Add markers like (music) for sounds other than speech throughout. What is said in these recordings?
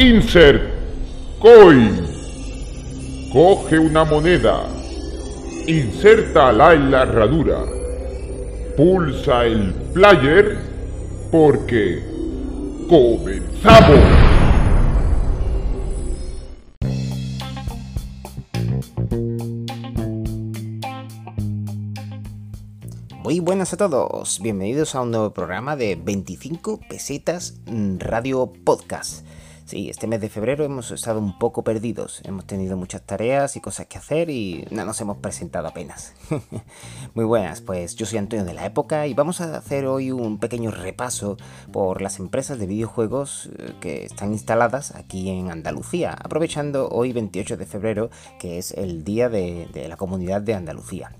Insert Coin. Coge una moneda. Insértala en la herradura. Pulsa el player porque comenzamos. Muy buenas a todos, bienvenidos a un nuevo programa de 25 pesetas radio podcast. Sí, este mes de febrero hemos estado un poco perdidos, hemos tenido muchas tareas y cosas que hacer y no nos hemos presentado apenas. (laughs) Muy buenas, pues yo soy Antonio de la época y vamos a hacer hoy un pequeño repaso por las empresas de videojuegos eh, que están instaladas aquí en Andalucía, aprovechando hoy 28 de febrero, que es el Día de, de la Comunidad de Andalucía.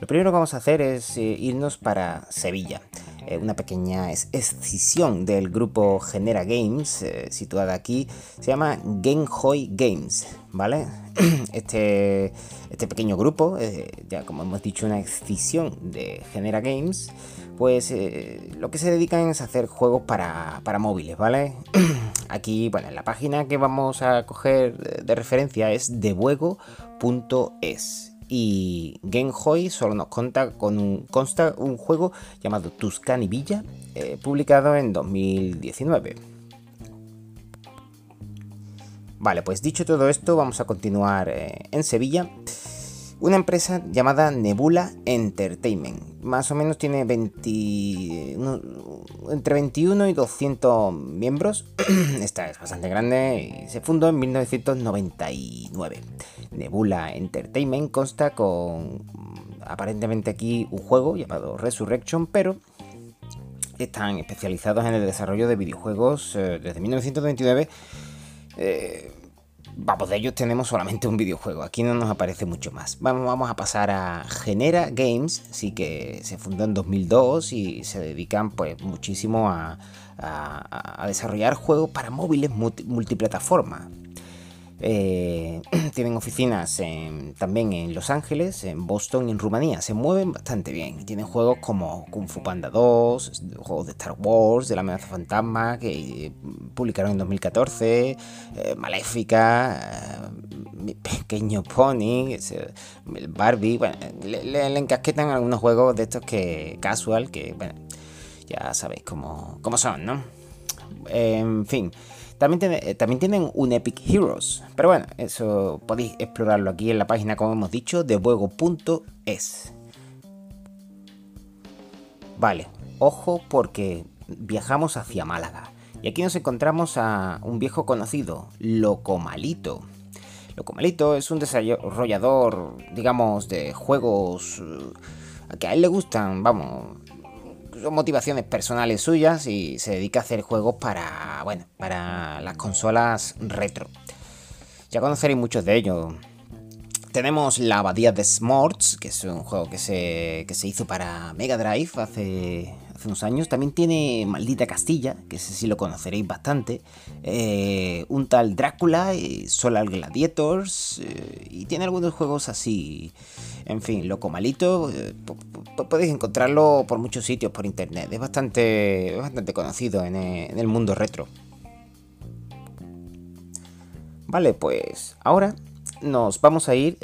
Lo primero que vamos a hacer es eh, irnos para Sevilla, eh, una pequeña escisión del grupo Genera Games, eh, situada aquí, se llama Genhoi Games, ¿vale? (clears throat) Este, este pequeño grupo, ya como hemos dicho, una escisión de Genera Games, pues lo que se dedican es a hacer juegos para, para móviles, ¿vale? (clears throat) Aquí, bueno, la página que vamos a coger de referencia es debuego.es y Genhoi solo nos conta con un, consta un juego llamado Tuscany Villa, eh, publicado en 2019. Vale, pues dicho todo esto, vamos a continuar eh, en Sevilla. Una empresa llamada Nebula Entertainment. Más o menos tiene 20, entre 21 y 200 miembros. (clears throat) Esta es bastante grande y se fundó en 1999. Nebula Entertainment consta con aparentemente aquí un juego llamado Resurrection, pero están especializados en el desarrollo de videojuegos eh, desde 1929. Eh, vamos, de ellos tenemos solamente un videojuego, aquí no nos aparece mucho más. Vamos, a pasar a Genera Games, sí que se fundó en 2002 y se dedican pues muchísimo a, desarrollar juegos para móviles multiplataforma. Eh, (clears throat) tienen oficinas también en Los Ángeles, en Boston y en Rumanía. Se mueven bastante bien. Tienen juegos como Kung Fu Panda 2, juegos de Star Wars, de la amenaza fantasma, que publicaron en 2014, eh, Maléfica, Mi Pequeño Pony, Barbie. Bueno, le, le, encasquetan algunos juegos de estos que casual, que bueno, ya sabéis cómo, cómo son, ¿no? En fin. También, eh, también tienen un Epic Heroes. Pero bueno, eso podéis explorarlo aquí en la página, como hemos dicho, de juego.es. Vale, ojo porque viajamos hacia Málaga. Y aquí nos encontramos a un viejo conocido, Locomalito. Locomalito es un desarrollador, digamos, de juegos eh, que a él le gustan, vamos, son motivaciones personales suyas y se dedica a hacer juegos para, bueno, para las consolas retro. Ya conoceréis muchos de ellos. Tenemos la abadía de Smorts, que es un juego que se, que se hizo para Mega Drive hace, hace unos años. También tiene Maldita Castilla, que ese sí lo conoceréis bastante. Eh, un tal Drácula, y Solar Gladiators. Eh, y tiene algunos juegos así. En fin, loco malito. Eh, podéis encontrarlo por muchos sitios por internet. Es bastante, bastante conocido en el mundo retro. Vale, pues ahora nos vamos a ir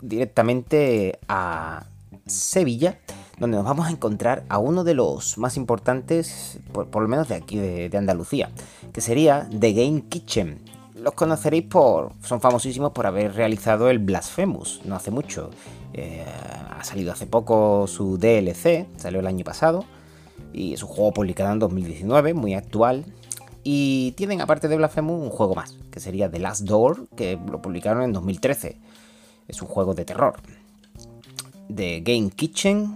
directamente a Sevilla donde nos vamos a encontrar a uno de los más importantes, por, lo menos de aquí, de, Andalucía, que sería The Game Kitchen. Los conoceréis por. son famosísimos por haber realizado el Blasphemous, no hace mucho. Eh, ha salido hace poco su DLC, salió el año pasado, y es un juego publicado en 2019, muy actual. Y tienen, aparte de Blasphemous, un juego más, que sería The Last Door, que lo publicaron en 2013. Es un juego de terror. The Game Kitchen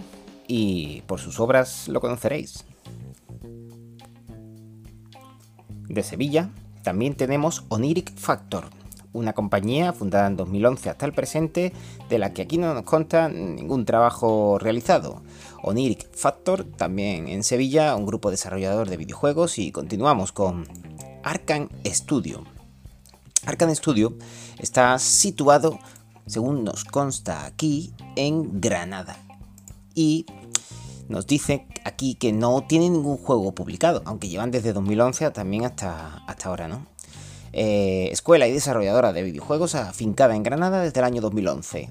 y por sus obras lo conoceréis. De Sevilla también tenemos Oniric Factor, una compañía fundada en 2011 hasta el presente, de la que aquí no nos consta ningún trabajo realizado. Oniric Factor, también en Sevilla, un grupo desarrollador de videojuegos y continuamos con Arcan Studio. Arcan Studio está situado, según nos consta aquí, en Granada y nos dice aquí que no tiene ningún juego publicado, aunque llevan desde 2011 también hasta, hasta ahora, ¿no? Eh, escuela y desarrolladora de videojuegos afincada en Granada desde el año 2011.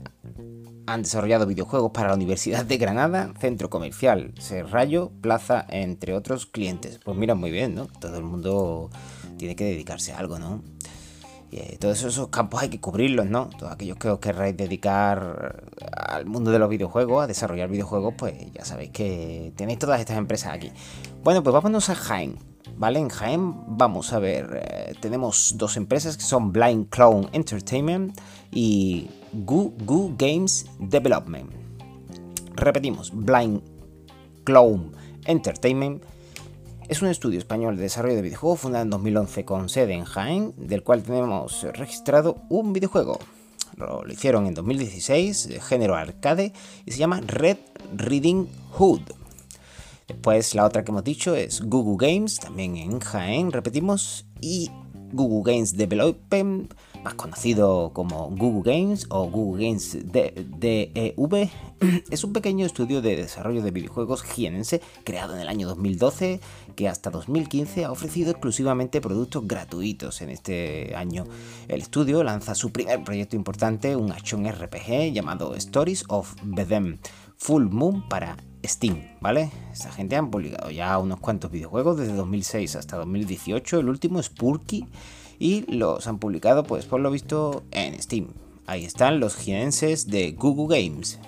Han desarrollado videojuegos para la Universidad de Granada, Centro Comercial Serrallo, Plaza, entre otros clientes. Pues mira, muy bien, ¿no? Todo el mundo tiene que dedicarse a algo, ¿no? Eh, todos esos campos hay que cubrirlos, ¿no? Todos aquellos que os querráis dedicar al mundo de los videojuegos, a desarrollar videojuegos, pues ya sabéis que tenéis todas estas empresas aquí. Bueno, pues vámonos a Jaén. ¿Vale? En Jaén vamos a ver, eh, tenemos dos empresas que son Blind Clown Entertainment y Goo Games Development. Repetimos, Blind Clown Entertainment es un estudio español de desarrollo de videojuegos fundado en 2011 con sede en Jaén, del cual tenemos registrado un videojuego. Lo, hicieron en 2016, de género arcade, y se llama Red Reading Hood. Después la otra que hemos dicho es Google Games, también en Jaén, repetimos, y Google Games Development más conocido como Google Games o Google Games DEV, (clears throat) es un pequeño estudio de desarrollo de videojuegos jienense creado en el año 2012 que hasta 2015 ha ofrecido exclusivamente productos gratuitos en este año. El estudio lanza su primer proyecto importante, un action RPG llamado Stories of Bedem Full Moon para Steam, ¿vale? Esta gente han publicado ya unos cuantos videojuegos desde 2006 hasta 2018, el último es Purky y los han publicado pues por lo visto en Steam. Ahí están los jienenses de Google Games.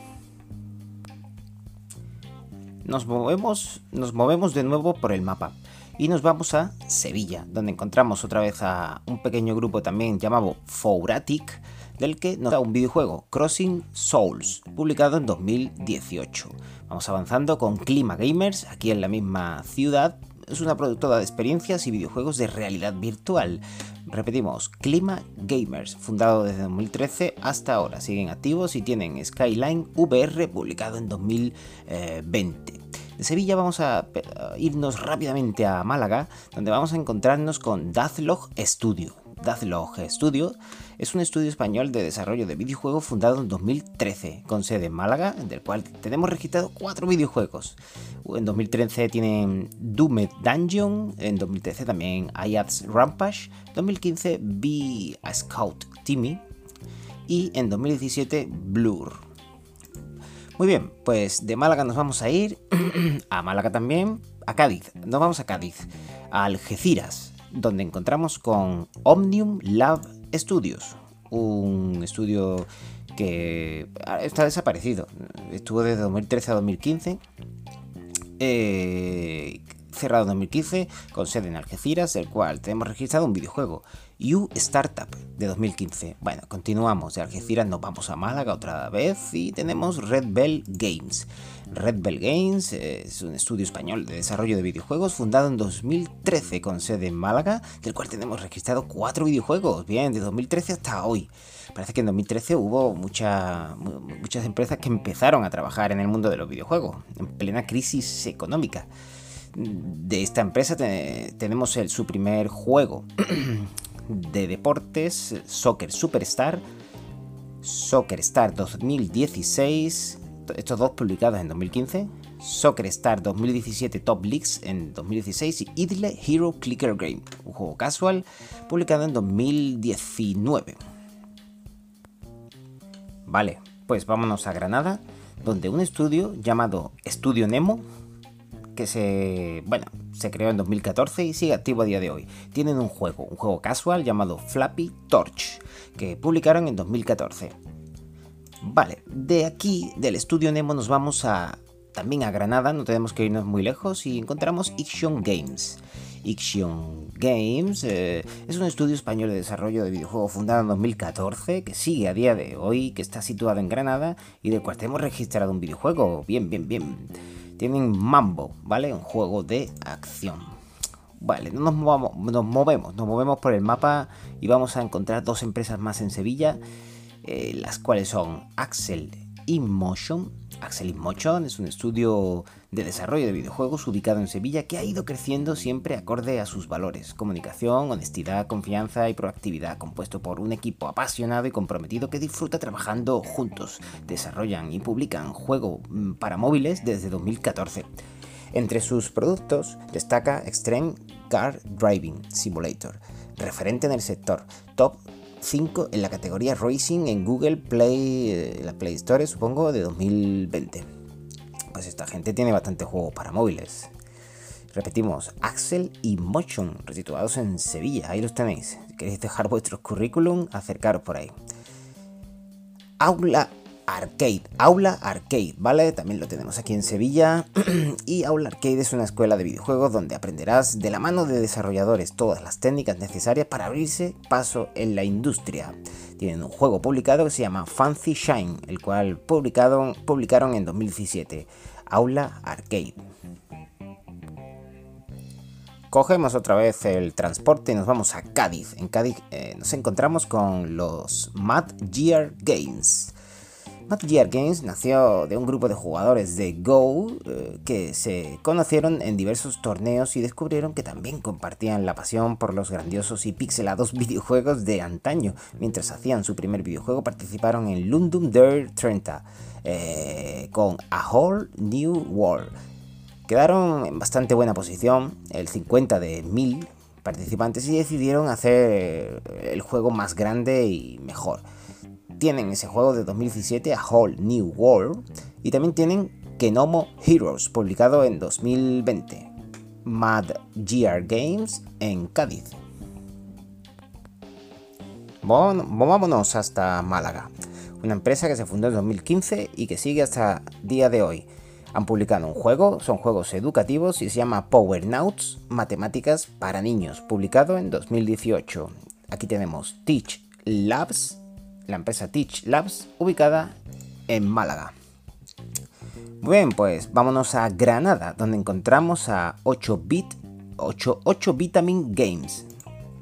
Nos movemos, nos movemos de nuevo por el mapa y nos vamos a Sevilla, donde encontramos otra vez a un pequeño grupo también llamado Fouratic, del que nos da un videojuego, Crossing Souls, publicado en 2018. Vamos avanzando con Clima Gamers, aquí en la misma ciudad, es una productora de experiencias y videojuegos de realidad virtual. Repetimos, Clima Gamers, fundado desde 2013 hasta ahora. Siguen activos y tienen Skyline VR publicado en 2020. De Sevilla vamos a irnos rápidamente a Málaga, donde vamos a encontrarnos con Dazlog Studio. Dazlog Studio es un estudio español de desarrollo de videojuegos fundado en 2013, con sede en Málaga, del cual tenemos registrado cuatro videojuegos. En 2013 tienen Doomed Dungeon, en 2013 también Ayats Rampage, 2015 Be a Scout Timmy y en 2017 Blur. Muy bien, pues de Málaga nos vamos a ir (clears throat) a Málaga también, a Cádiz. Nos vamos a Cádiz, a Algeciras, donde encontramos con Omnium Lab Studios, un estudio que está desaparecido. Estuvo desde 2013 a 2015. Eh, cerrado en 2015 con sede en Algeciras, el cual tenemos registrado un videojuego, You Startup de 2015. Bueno, continuamos de Algeciras, nos vamos a Málaga otra vez y tenemos Red Bell Games. Red Bell Games es un estudio español de desarrollo de videojuegos fundado en 2013 con sede en Málaga, del cual tenemos registrado cuatro videojuegos, bien, de 2013 hasta hoy. Parece que en 2013 hubo muchas empresas que empezaron a trabajar en el mundo de los videojuegos, en plena crisis económica. De esta empresa tenemos el, su primer juego (clears throat) de deportes, Soccer Superstar, Soccer Star 2016, estos dos publicados en 2015, Soccer Star 2017 Top Leagues en 2016 y Idle Hero Clicker Game, un juego casual publicado en 2019. Vale, pues vámonos a Granada, donde un estudio llamado Estudio Nemo, que se, bueno, se creó en 2014 y sigue activo a día de hoy. Tienen un juego, un juego casual llamado Flappy Torch, que publicaron en 2014. Vale, de aquí, del estudio Nemo, nos vamos a también a Granada, no tenemos que irnos muy lejos, y encontramos Iction Games. Iction Games eh, es un estudio español de desarrollo de videojuegos fundado en 2014, que sigue a día de hoy, que está situado en Granada y del cual tenemos registrado un videojuego. Bien, bien, bien. Tienen Mambo, ¿vale? Un juego de acción. Vale, nos, movamos, nos movemos, nos movemos por el mapa y vamos a encontrar dos empresas más en Sevilla eh, las cuales son Axel InMotion. Axel InMotion es un estudio de desarrollo de videojuegos ubicado en Sevilla que ha ido creciendo siempre acorde a sus valores, comunicación, honestidad, confianza y proactividad, compuesto por un equipo apasionado y comprometido que disfruta trabajando juntos. Desarrollan y publican juegos mm, para móviles desde 2014. Entre sus productos destaca Extreme Car Driving Simulator, referente en el sector, top 5 en la categoría Racing en Google Play, eh, la Play Store supongo, de 2020. Pues esta gente tiene bastante juegos para móviles. Repetimos, Axel y Motion, resituados en Sevilla, ahí los tenéis. Si queréis dejar vuestros currículum, acercaros por ahí. Aula Arcade, Aula Arcade, ¿vale? También lo tenemos aquí en Sevilla. (clears throat) y Aula Arcade es una escuela de videojuegos donde aprenderás de la mano de desarrolladores todas las técnicas necesarias para abrirse paso en la industria. Tienen un juego publicado que se llama Fancy Shine, el cual publicaron, en 2017. Aula Arcade. Cogemos otra vez el transporte y nos vamos a Cádiz. En Cádiz eh, nos encontramos con los Mad Gear Games. Gear Games nació de un grupo de jugadores de Go eh, que se conocieron en diversos torneos y descubrieron que también compartían la pasión por los grandiosos y pixelados (laughs) videojuegos de antaño. Mientras hacían su primer videojuego participaron en Lundum Dare 30 eh, con A Whole New World. Quedaron en bastante buena posición, el 50 de 1000 participantes y decidieron hacer el juego más grande y mejor tienen ese juego de 2017 a Whole New World y también tienen Kenomo Heroes, publicado en 2020. Mad Gear Games en Cádiz. Vámonos hasta Málaga, una empresa que se fundó en 2015 y que sigue hasta día de hoy. Han publicado un juego, son juegos educativos y se llama Power Nauts, Matemáticas para Niños, publicado en 2018. Aquí tenemos Teach Labs la empresa Teach Labs, ubicada en Málaga. Bien, pues vámonos a Granada, donde encontramos a 8-bit 8, 8 Vitamin Games.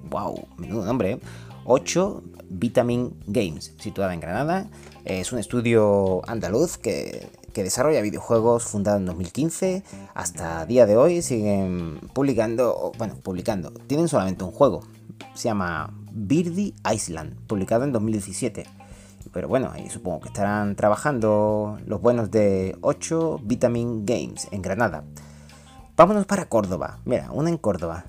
Wow, menudo nombre, 8 ¿eh? Vitamin Games, situada en Granada. Es un estudio andaluz que, que, desarrolla videojuegos fundado en 2015. Hasta día de hoy siguen publicando, bueno, publicando. Tienen solamente un juego. Se llama Birdie Island, publicado en 2017. Pero bueno, ahí supongo que estarán trabajando los buenos de 8 Vitamin Games en Granada. Vámonos para Córdoba. Mira, una en Córdoba.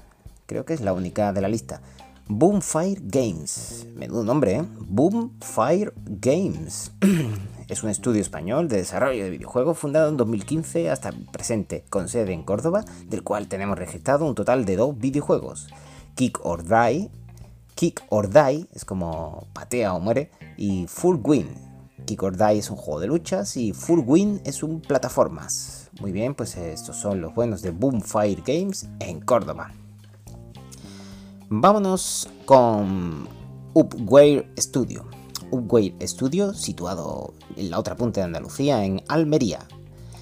Creo que es la única de la lista. Boomfire Games. Menudo nombre, ¿eh? Boomfire Games. (clears throat) es un estudio español de desarrollo de videojuegos fundado en 2015 hasta presente, con sede en Córdoba, del cual tenemos registrado un total de dos videojuegos. Kick or Die Kick or Die es como patea o muere y Full Win. Kick or Die es un juego de luchas y Full Win es un plataformas. Muy bien, pues estos son los buenos de Boomfire Games en Córdoba. Vámonos con Upware Studio. Upware Studio, situado en la otra punta de Andalucía, en Almería.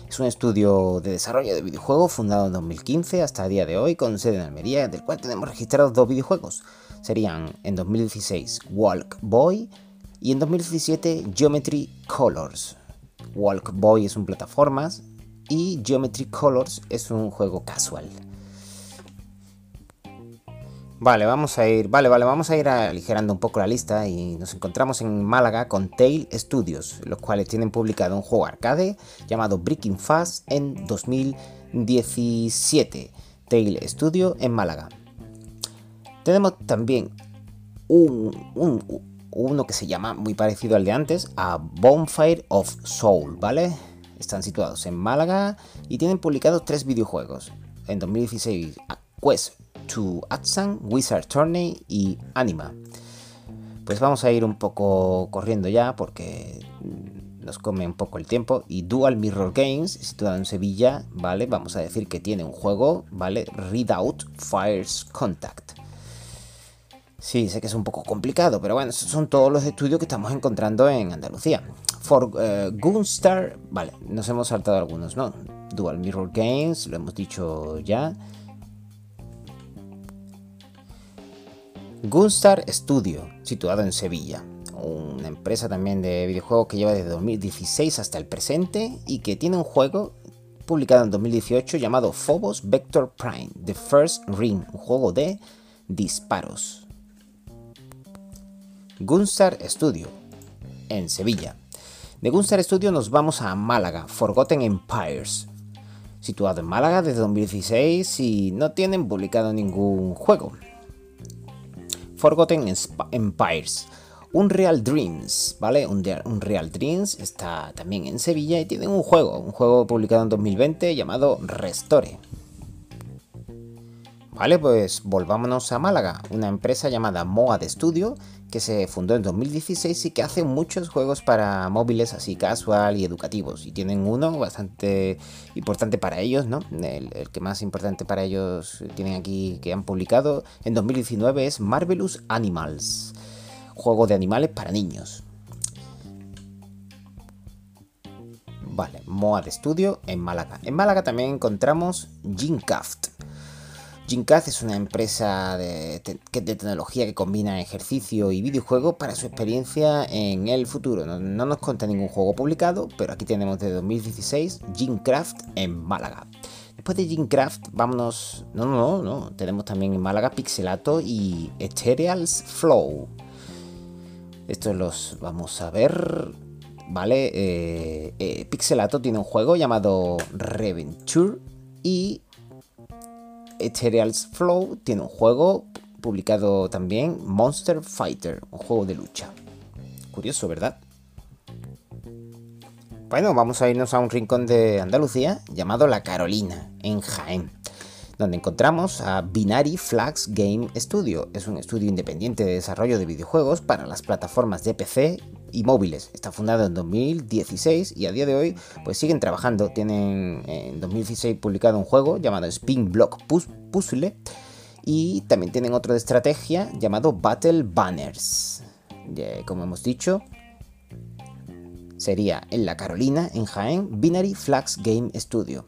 Es un estudio de desarrollo de videojuegos fundado en 2015 hasta el día de hoy con sede en Almería, del cual tenemos registrados dos videojuegos serían en 2016 Walk Boy y en 2017 Geometry Colors. Walk Boy es un plataformas y Geometry Colors es un juego casual. Vale, vamos a ir, vale, vale, vamos a ir aligerando un poco la lista y nos encontramos en Málaga con Tail Studios, los cuales tienen publicado un juego arcade llamado Breaking Fast en 2017. Tail Studio en Málaga. Tenemos también uno que se llama, muy parecido al de antes, a Bonfire of Soul, ¿vale? Están situados en Málaga y tienen publicados tres videojuegos. En 2016, Quest to Atsan, Wizard Tourney y Anima. Pues vamos a ir un poco corriendo ya porque nos come un poco el tiempo. Y Dual Mirror Games, situado en Sevilla, ¿vale? Vamos a decir que tiene un juego, ¿vale? Readout Fires Contact. Sí, sé que es un poco complicado, pero bueno, son todos los estudios que estamos encontrando en Andalucía. For uh, Gunstar, vale, nos hemos saltado algunos, ¿no? Dual Mirror Games, lo hemos dicho ya. Gunstar Studio, situado en Sevilla. Una empresa también de videojuegos que lleva desde 2016 hasta el presente y que tiene un juego publicado en 2018 llamado Phobos Vector Prime, The First Ring, un juego de disparos. Gunstar Studio, en Sevilla. De Gunstar Studio nos vamos a Málaga, Forgotten Empires, situado en Málaga desde 2016 y no tienen publicado ningún juego. Forgotten Empires. Unreal Dreams, ¿vale? Unreal Dreams está también en Sevilla y tienen un juego, un juego publicado en 2020 llamado Restore. Vale, pues volvámonos a Málaga, una empresa llamada Moa de Studio que se fundó en 2016 y que hace muchos juegos para móviles así casual y educativos. Y tienen uno bastante importante para ellos, ¿no? El, que más importante para ellos tienen aquí que han publicado en 2019 es Marvelous Animals, juego de animales para niños. Vale, Moa de Studio en Málaga. En Málaga también encontramos Gincaft Gincast es una empresa de, tecnología que combina ejercicio y videojuego para su experiencia en el futuro. No, nos cuenta ningún juego publicado, pero aquí tenemos de 2016 Gincraft en Málaga. Después de Gincraft, vámonos. No, no, no, Tenemos también en Málaga Pixelato y Ethereals Flow. Estos los vamos a ver. Vale, eh, eh, Pixelato tiene un juego llamado Reventure y Ethereal's Flow tiene un juego publicado también, Monster Fighter, un juego de lucha. Curioso, ¿verdad? Bueno, vamos a irnos a un rincón de Andalucía llamado La Carolina, en Jaén, donde encontramos a Binary Flags Game Studio. Es un estudio independiente de desarrollo de videojuegos para las plataformas de PC y móviles. Está fundado en 2016 y a día de hoy pues siguen trabajando. Tienen en 2016 publicado un juego llamado Spin Block Puzzle y también tienen otro de estrategia llamado Battle Banners. como hemos dicho, sería en la Carolina, en Jaén, Binary Flags Game Studio.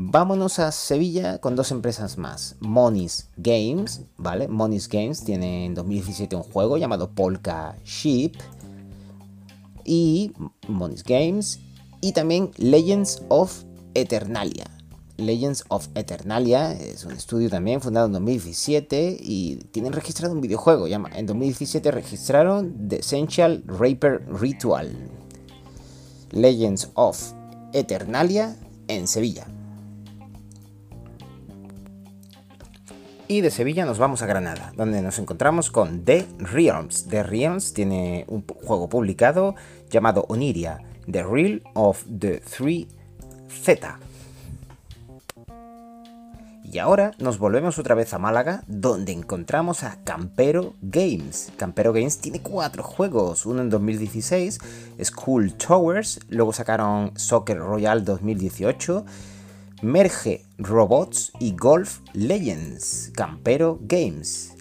Vámonos a Sevilla con dos empresas más. Monis Games, ¿vale? Monis Games tiene en 2017 un juego llamado Polka Ship y Monis Games y también Legends of Eternalia. Legends of Eternalia es un estudio también fundado en 2017 y tienen registrado un videojuego. En 2017 registraron The Essential Raper Ritual. Legends of Eternalia en Sevilla. Y de Sevilla nos vamos a Granada, donde nos encontramos con The Realms. The Realms tiene un juego publicado llamado Oniria, The Real of the Three Z. Y ahora nos volvemos otra vez a Málaga, donde encontramos a Campero Games. Campero Games tiene cuatro juegos, uno en 2016, School Towers, luego sacaron Soccer Royale 2018, Merge Robots y Golf Legends, Campero Games.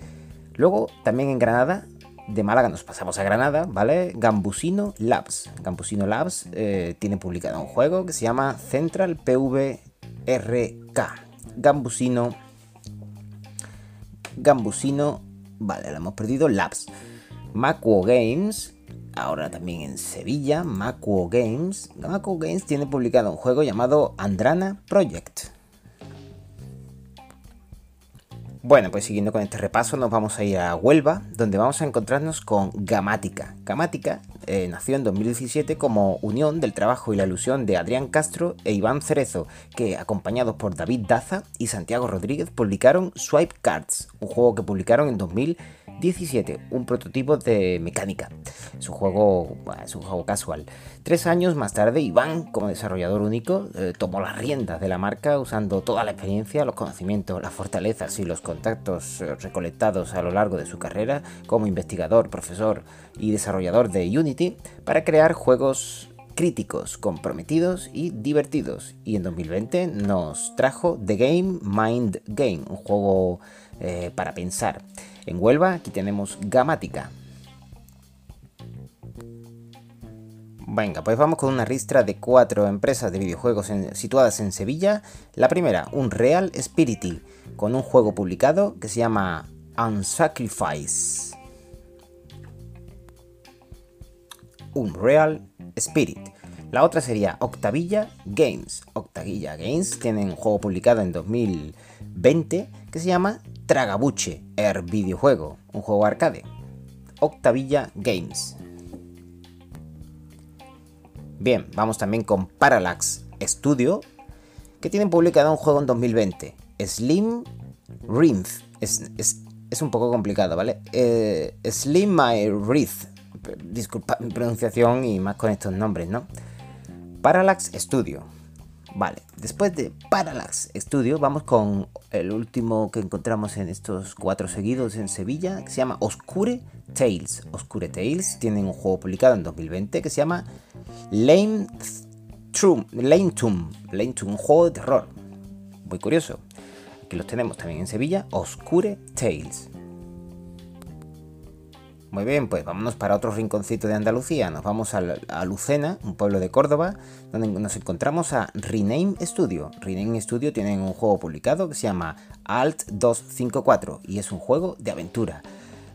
Luego, también en Granada, de Málaga nos pasamos a Granada, ¿vale? Gambusino Labs. Gambusino Labs eh, tiene publicado un juego que se llama Central PVRK. Gambusino. Gambusino. Vale, lo hemos perdido. Labs. Macuo Games ahora también en Sevilla, Macuo Games. Macuo Games tiene publicado un juego llamado Andrana Project. Bueno, pues siguiendo con este repaso nos vamos a ir a Huelva, donde vamos a encontrarnos con Gamática. Gamática eh, nació en 2017 como unión del trabajo y la ilusión de Adrián Castro e Iván Cerezo, que acompañados por David Daza y Santiago Rodríguez publicaron Swipe Cards, un juego que publicaron en 2017 17, un prototipo de mecánica. Es un juego, es un juego casual. Tres años más tarde, Iván, como desarrollador único, eh, tomó las riendas de la marca usando toda la experiencia, los conocimientos, las fortalezas y los contactos eh, recolectados a lo largo de su carrera como investigador, profesor y desarrollador de Unity para crear juegos críticos, comprometidos y divertidos. Y en 2020 nos trajo The Game Mind Game, un juego eh, para pensar. En Huelva aquí tenemos Gamática. Venga, pues vamos con una ristra de cuatro empresas de videojuegos situadas en Sevilla. La primera, un Real Spirity, con un juego publicado que se llama Unsacrifice. Un Real Spirit. La otra sería Octavilla Games. Octavilla Games tiene un juego publicado en 2020 que se llama Tragabuche, el videojuego, un juego arcade. Octavilla Games. Bien, vamos también con Parallax Studio, que tienen publicado un juego en 2020, Slim Rinth. es un poco complicado, ¿vale? Eh, Slim My Wreath. Disculpa mi pronunciación y más con estos nombres, ¿no? Parallax Studio. Vale, después de Parallax Studio vamos con el último que encontramos en estos cuatro seguidos en Sevilla, que se llama Oscure Tales. Oscure Tales tienen un juego publicado en 2020 que se llama Lame Tomb, Lane Tomb, un juego de terror. Muy curioso. Aquí los tenemos también en Sevilla, Oscure Tales. Muy bien, pues vámonos para otro rinconcito de Andalucía. Nos vamos a, Lucena, un pueblo de Córdoba, donde nos encontramos a Rename Studio. Rename Studio tienen un juego publicado que se llama Alt 254 y es un juego de aventura.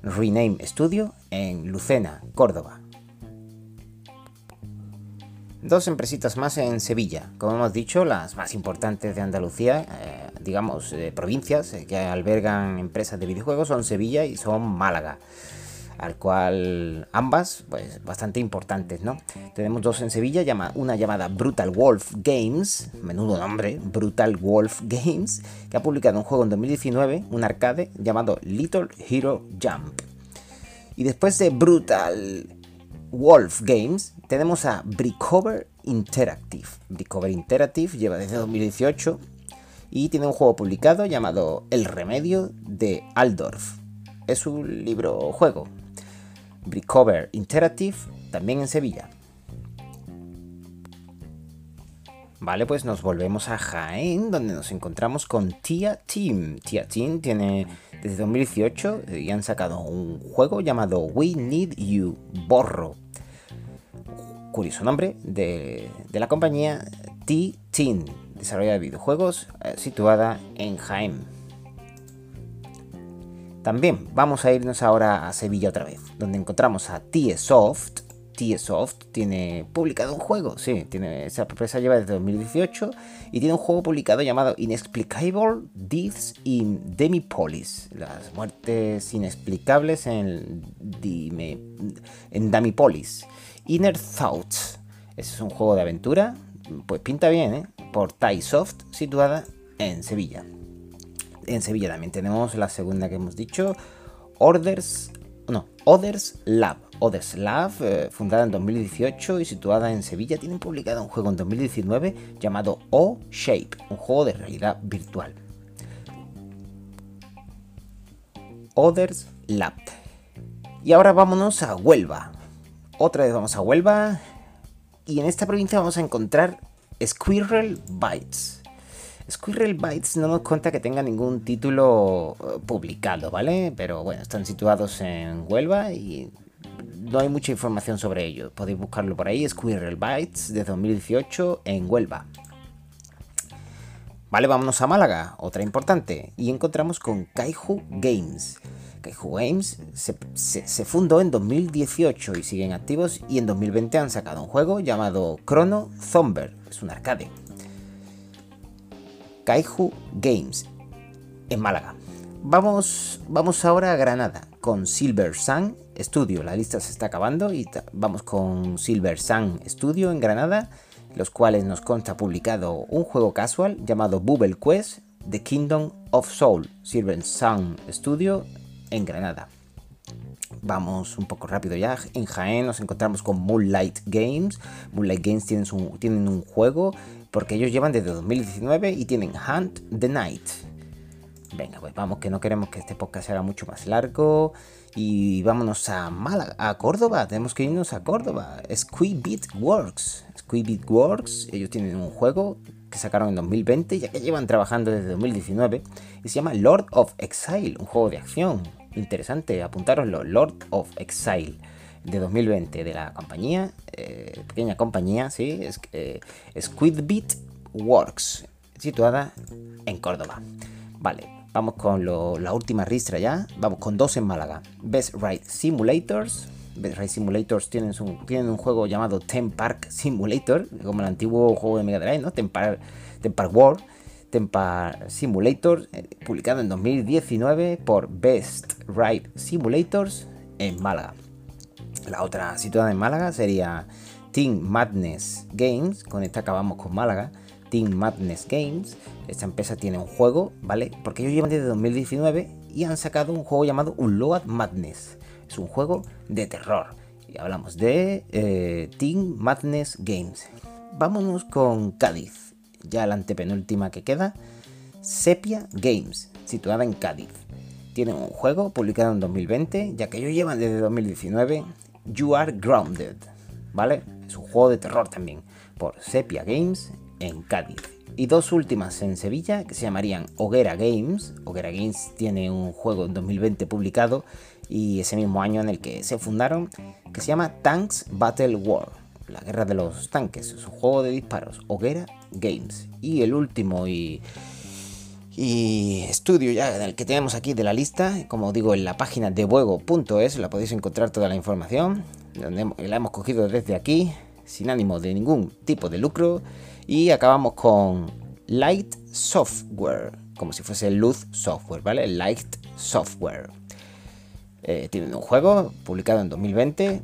Rename Studio en Lucena, Córdoba. Dos empresitas más en Sevilla, como hemos dicho, las más importantes de Andalucía, eh, digamos, eh, provincias eh, que albergan empresas de videojuegos son Sevilla y son Málaga al cual ambas, pues bastante importantes, ¿no? Tenemos dos en Sevilla, una llamada Brutal Wolf Games, menudo nombre, Brutal Wolf Games, que ha publicado un juego en 2019, un arcade llamado Little Hero Jump. Y después de Brutal Wolf Games, tenemos a Brickover Interactive. Brickover Interactive lleva desde 2018 y tiene un juego publicado llamado El Remedio de Aldorf. Es un libro juego, Bricover Interactive, también en Sevilla. Vale, pues nos volvemos a Jaén, donde nos encontramos con Tia Team. Tia Team tiene desde 2018 y han sacado un juego llamado We Need You Borro. Curioso nombre de, la compañía T-Team, desarrolla de videojuegos eh, situada en Jaén. También vamos a irnos ahora a Sevilla otra vez, donde encontramos a TieSoft. TieSoft tiene publicado un juego, sí, tiene, esa empresa lleva desde 2018 y tiene un juego publicado llamado Inexplicable Deaths in Demipolis, las muertes inexplicables en, Dime, en Damipolis. Inner Thoughts, ese es un juego de aventura, pues pinta bien, ¿eh? por TieSoft, situada en Sevilla en Sevilla también tenemos la segunda que hemos dicho, Orders, no, Others Lab. Others Lab, eh, fundada en 2018 y situada en Sevilla, tienen publicado un juego en 2019 llamado O-Shape, un juego de realidad virtual. Others Lab. Y ahora vámonos a Huelva. Otra vez vamos a Huelva. Y en esta provincia vamos a encontrar Squirrel Bytes. Squirrel Bytes no nos cuenta que tenga ningún título eh, publicado, ¿vale? Pero bueno, están situados en Huelva y no hay mucha información sobre ello. Podéis buscarlo por ahí, Squirrel Bytes de 2018 en Huelva. Vale, vámonos a Málaga, otra importante, y encontramos con Kaiju Games. Kaiju Games se, se, fundó en 2018 y siguen activos y en 2020 han sacado un juego llamado Chrono Zomber, es un arcade. Kaiju Games en Málaga. Vamos, vamos ahora a Granada con Silver Sun Studio. La lista se está acabando y vamos con Silver Sun Studio en Granada, los cuales nos consta publicado un juego casual llamado Bubble Quest The Kingdom of Soul. Silver Sun Studio en Granada. Vamos un poco rápido ya. En Jaén nos encontramos con Moonlight Games. Moonlight Games tienen tienen un juego porque ellos llevan desde 2019 y tienen Hunt the Night. Venga, pues vamos, que no queremos que este podcast sea mucho más largo. Y vámonos a a Córdoba. Tenemos que irnos a Córdoba. Squeebit Works. Squeebit Works, ellos tienen un juego que sacaron en 2020, ya que llevan trabajando desde 2019. Y se llama Lord of Exile, un juego de acción. Interesante, apuntároslo. Lord of Exile de 2020 de la compañía, eh, pequeña compañía, ¿sí? Es, eh, Squidbit Works, situada en Córdoba. Vale, vamos con la última ristra ya. Vamos con dos en Málaga. Best Ride Simulators. Best Ride Simulators tienen un, tienen un juego llamado Ten Park Simulator, como el antiguo juego de Mega Drive, ¿no? Ten Park, Park World. Park Simulator, eh, publicado en 2019 por Best Ride Simulators en Málaga. La otra situada en Málaga sería Team Madness Games. Con esta acabamos con Málaga. Team Madness Games. Esta empresa tiene un juego, ¿vale? Porque ellos llevan desde 2019 y han sacado un juego llamado Unload Madness. Es un juego de terror. Y hablamos de eh, Team Madness Games. Vámonos con Cádiz, ya la antepenúltima que queda. Sepia Games, situada en Cádiz. Tienen un juego publicado en 2020, ya que ellos llevan desde 2019. You Are Grounded, ¿vale? Es un juego de terror también, por Sepia Games en Cádiz. Y dos últimas en Sevilla que se llamarían Hoguera Games. Hoguera Games tiene un juego en 2020 publicado y ese mismo año en el que se fundaron, que se llama Tanks Battle War. La guerra de los tanques, es un juego de disparos, Hoguera Games. Y el último y, y estudio ya el que tenemos aquí de la lista, como digo, en la página de juego.es la podéis encontrar toda la información, donde la hemos cogido desde aquí, sin ánimo de ningún tipo de lucro y acabamos con Light Software, como si fuese Luz Software, ¿vale? Light Software. Eh, tienen un juego publicado en 2020, eh,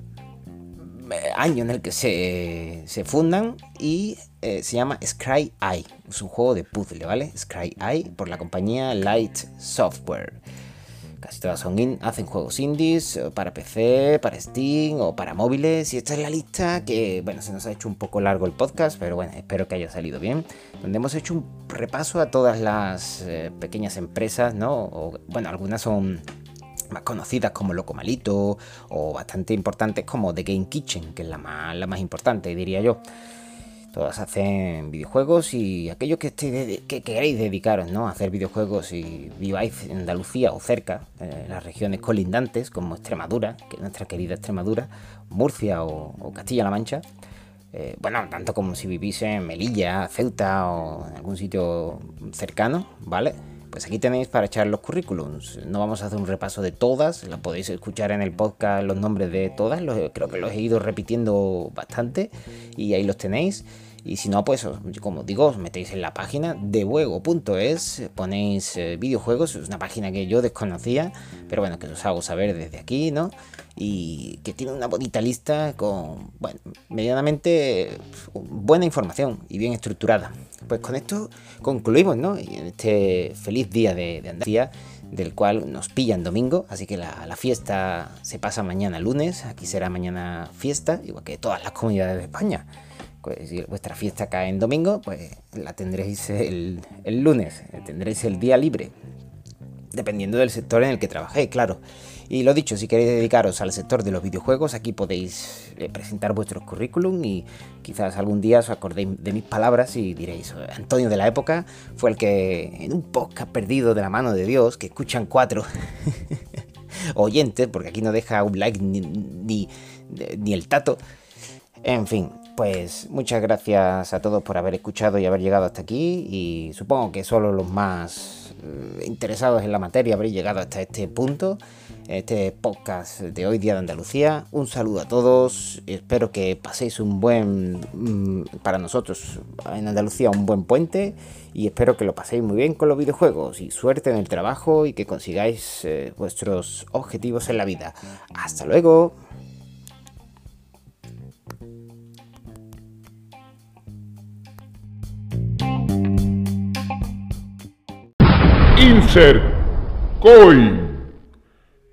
año en el que se, se fundan y eh, se llama Scry Eye. Es un juego de puzzle, ¿vale? Scry Eye por la compañía Light Software. Casi todas son hacen juegos indies eh, para PC, para Steam o para móviles. Y esta es la lista que, bueno, se nos ha hecho un poco largo el podcast, pero bueno, espero que haya salido bien. Donde hemos hecho un repaso a todas las eh, pequeñas empresas, ¿no? bueno, algunas son más conocidas como Loco Malito o bastante importantes como The Game Kitchen, que es la más, la más importante, diría yo. Todas hacen videojuegos y aquellos que, que queréis dedicaros ¿no? a hacer videojuegos y viváis en Andalucía o cerca, en las regiones colindantes como Extremadura, que es nuestra querida Extremadura, Murcia o, Castilla-La Mancha, eh, bueno, tanto como si vivís en Melilla, Ceuta o en algún sitio cercano, ¿vale? Pues aquí tenéis para echar los currículums. No vamos a hacer un repaso de todas, la podéis escuchar en el podcast los nombres de todas, creo que los he ido repitiendo bastante y ahí los tenéis. Y si no, pues como digo, os metéis en la página de juego.es, ponéis eh, videojuegos, es una página que yo desconocía, pero bueno, que os hago saber desde aquí, ¿no? Y que tiene una bonita lista con, bueno, medianamente buena información y bien estructurada. Pues con esto concluimos, ¿no? en este feliz día de, Andalucía, del cual nos pilla en domingo, así que la, la, fiesta se pasa mañana lunes, aquí será mañana fiesta, igual que todas las comunidades de España. Pues si vuestra fiesta cae en domingo, pues la tendréis el, el lunes, tendréis el día libre, dependiendo del sector en el que trabajéis, claro. Y lo dicho, si queréis dedicaros al sector de los videojuegos, aquí podéis eh, presentar vuestros currículum y quizás algún día os acordéis de mis palabras y diréis, Antonio de la época fue el que en un podcast perdido de la mano de Dios, que escuchan cuatro (laughs) oyentes, porque aquí no deja un like ni, ni, ni el tato. En fin, pues muchas gracias a todos por haber escuchado y haber llegado hasta aquí y supongo que solo los más eh, interesados en la materia habréis llegado hasta este punto, este podcast de hoy día de Andalucía. Un saludo a todos, espero que paséis un buen, mm, para nosotros en Andalucía, un buen puente y espero que lo paséis muy bien con los videojuegos y suerte en el trabajo y que consigáis eh, vuestros objetivos en la vida. Hasta luego. Insert Coin.